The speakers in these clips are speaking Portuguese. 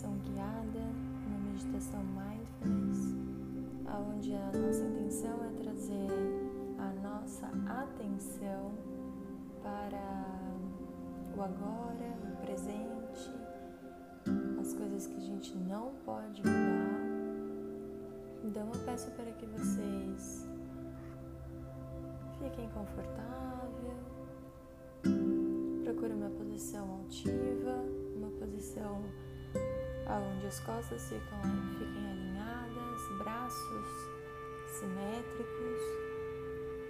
meditação guiada, uma meditação mindfulness, onde a nossa intenção é trazer a nossa atenção para o agora, o presente, as coisas que a gente não pode mudar. Então eu peço para que vocês fiquem confortável, procure uma posição altiva, uma posição onde as costas ficam, fiquem alinhadas, braços simétricos,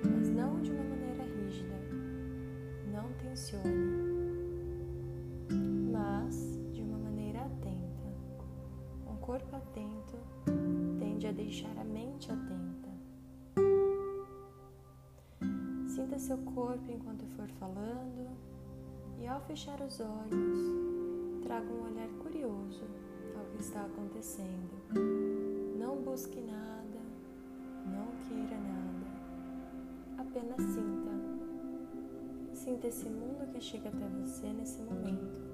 mas não de uma maneira rígida. Não tensione, mas de uma maneira atenta. Um corpo atento tende a deixar a mente atenta. Sinta seu corpo enquanto for falando e ao fechar os olhos, traga um olhar curioso está acontecendo. Não busque nada, não queira nada, apenas sinta. Sinta esse mundo que chega até você nesse momento.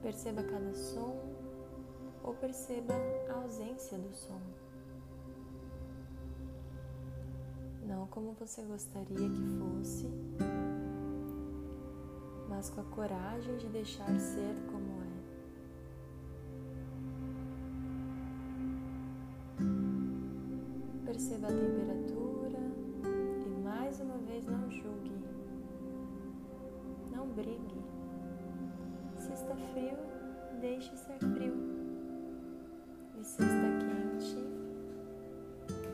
Perceba cada som ou perceba a ausência do som. Não como você gostaria que fosse, mas com a coragem de deixar ser como não brigue. Se está frio, deixe ser frio. E se está quente,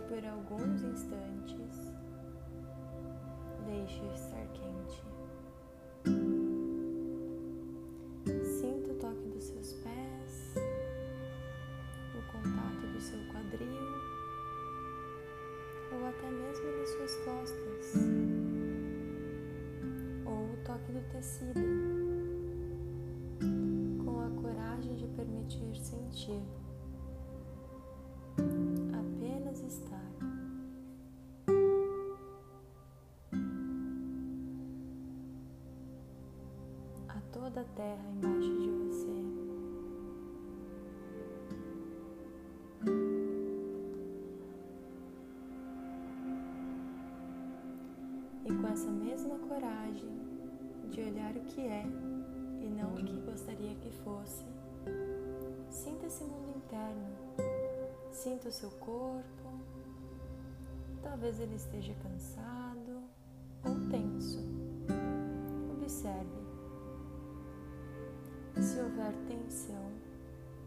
por alguns instantes, deixe estar quente. Sinta o toque dos seus pés, tecido, com a coragem de permitir sentir, apenas estar. Há toda a terra embaixo de você. E com essa mesma coragem de olhar o que é e não o que gostaria que fosse, sinta esse mundo interno, sinta o seu corpo, talvez ele esteja cansado ou tenso. Observe. Se houver tensão,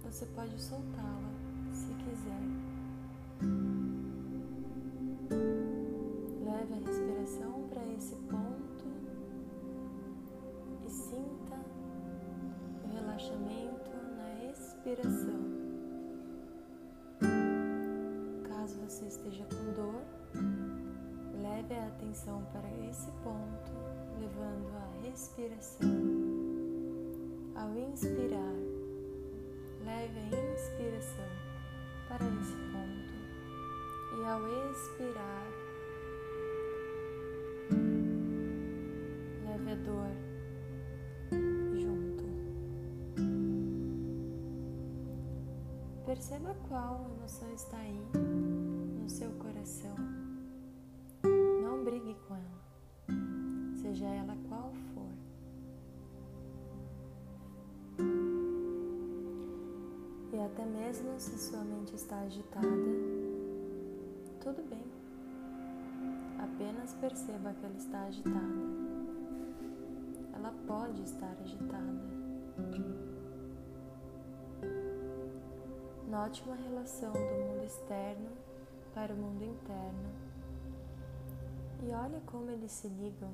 você pode soltá-la se quiser. Você esteja com dor, leve a atenção para esse ponto, levando a respiração. Ao inspirar, leve a inspiração para esse ponto e ao expirar, leve a dor junto. Perceba qual emoção está aí no seu coração. Não brigue com ela, seja ela qual for. E até mesmo se sua mente está agitada, tudo bem. Apenas perceba que ela está agitada. Ela pode estar agitada. Note uma relação do mundo externo para o mundo interno e olhe como eles se ligam.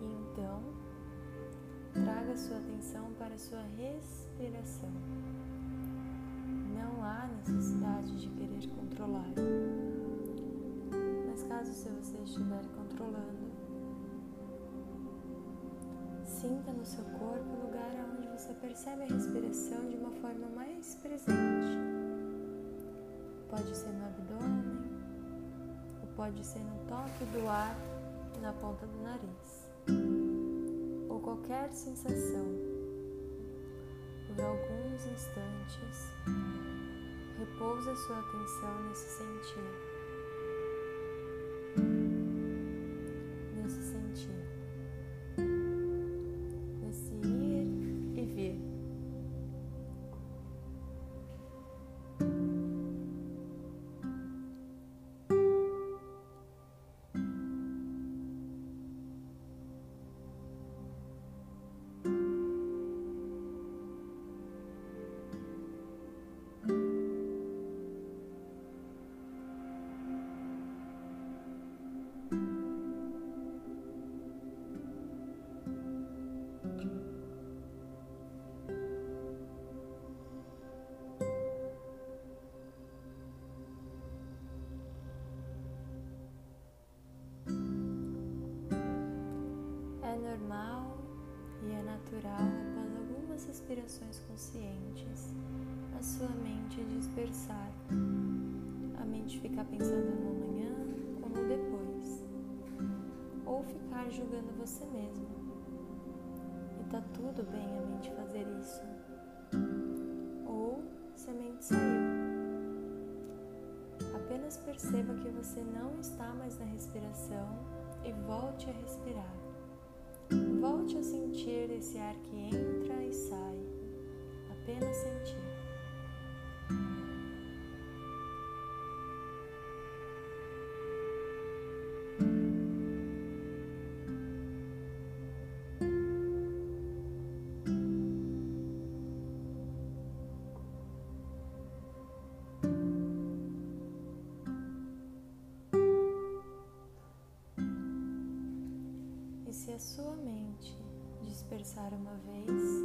E então, traga sua atenção para a sua respiração. Não há necessidade de querer controlar. Mas caso se você estiver controlando, sinta no seu corpo o lugar onde você percebe a respiração de uma forma mais presente. Pode ser no abdômen, ou pode ser no toque do ar na ponta do nariz, ou qualquer sensação. Por alguns instantes, repousa sua atenção nesse sentir. normal e é natural, após algumas respirações conscientes, a sua mente dispersar. A mente ficar pensando no amanhã como depois. Ou ficar julgando você mesmo. E tá tudo bem a mente fazer isso. Ou se a mente saiu. Apenas perceba que você não está mais na respiração e volte a respirar. Volte a sentir esse ar que entra e sai, apenas sentir. Se a sua mente dispersar uma vez,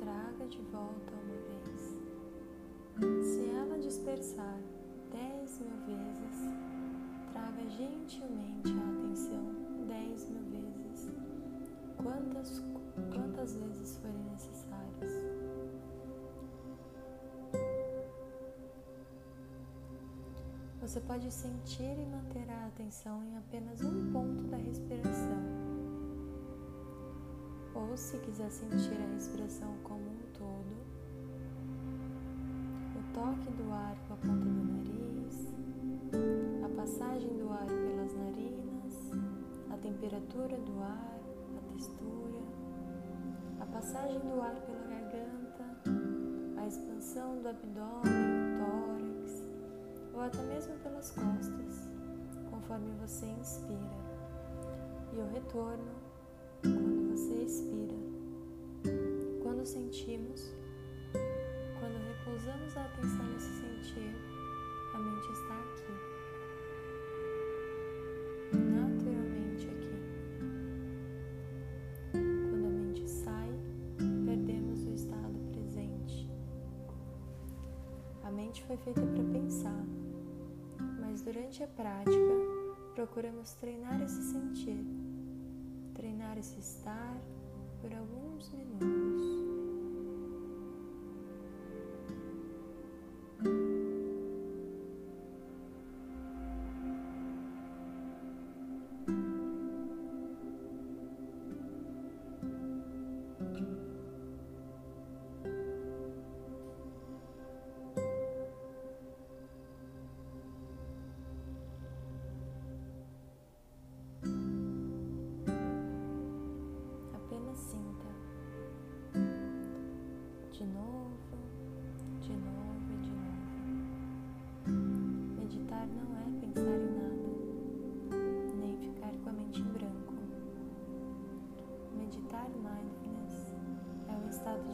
traga de volta uma vez. Se ela dispersar dez mil vezes, traga gentilmente a atenção dez mil vezes, quantas, quantas vezes forem necessárias. Você pode sentir e manter a atenção em apenas um ponto da respiração. Ou se quiser sentir a respiração como um todo, o toque do ar com a ponta do nariz, a passagem do ar pelas narinas, a temperatura do ar, a textura, a passagem do ar pela garganta, a expansão do abdômen ou até mesmo pelas costas, conforme você inspira, e o retorno quando você expira. Quando sentimos, quando repousamos a atenção nesse sentir, a mente está aqui. Naturalmente aqui. Quando a mente sai, perdemos o estado presente. A mente foi feita para pensar durante a prática, procuramos treinar esse sentir, treinar esse estar por alguns minutos.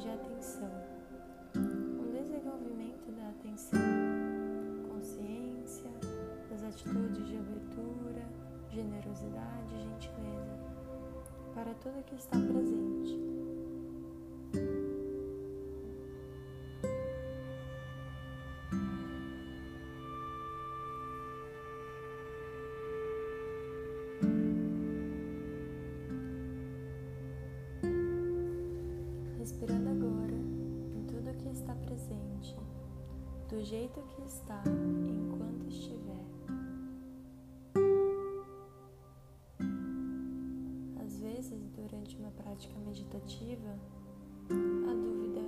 De atenção, um desenvolvimento da atenção, consciência, das atitudes de abertura, generosidade e gentileza para tudo que está presente. Do jeito que está enquanto estiver. Às vezes, durante uma prática meditativa, a dúvida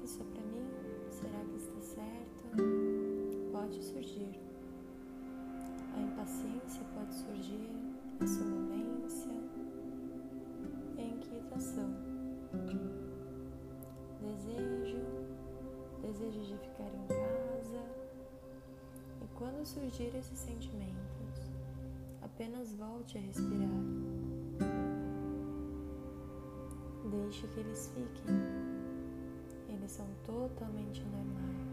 que isso é para mim? Será que está certo? Pode surgir. A impaciência pode surgir, a sonolência e a inquietação. Desejo de ficar em casa. E quando surgir esses sentimentos, apenas volte a respirar. Deixe que eles fiquem. Eles são totalmente normais.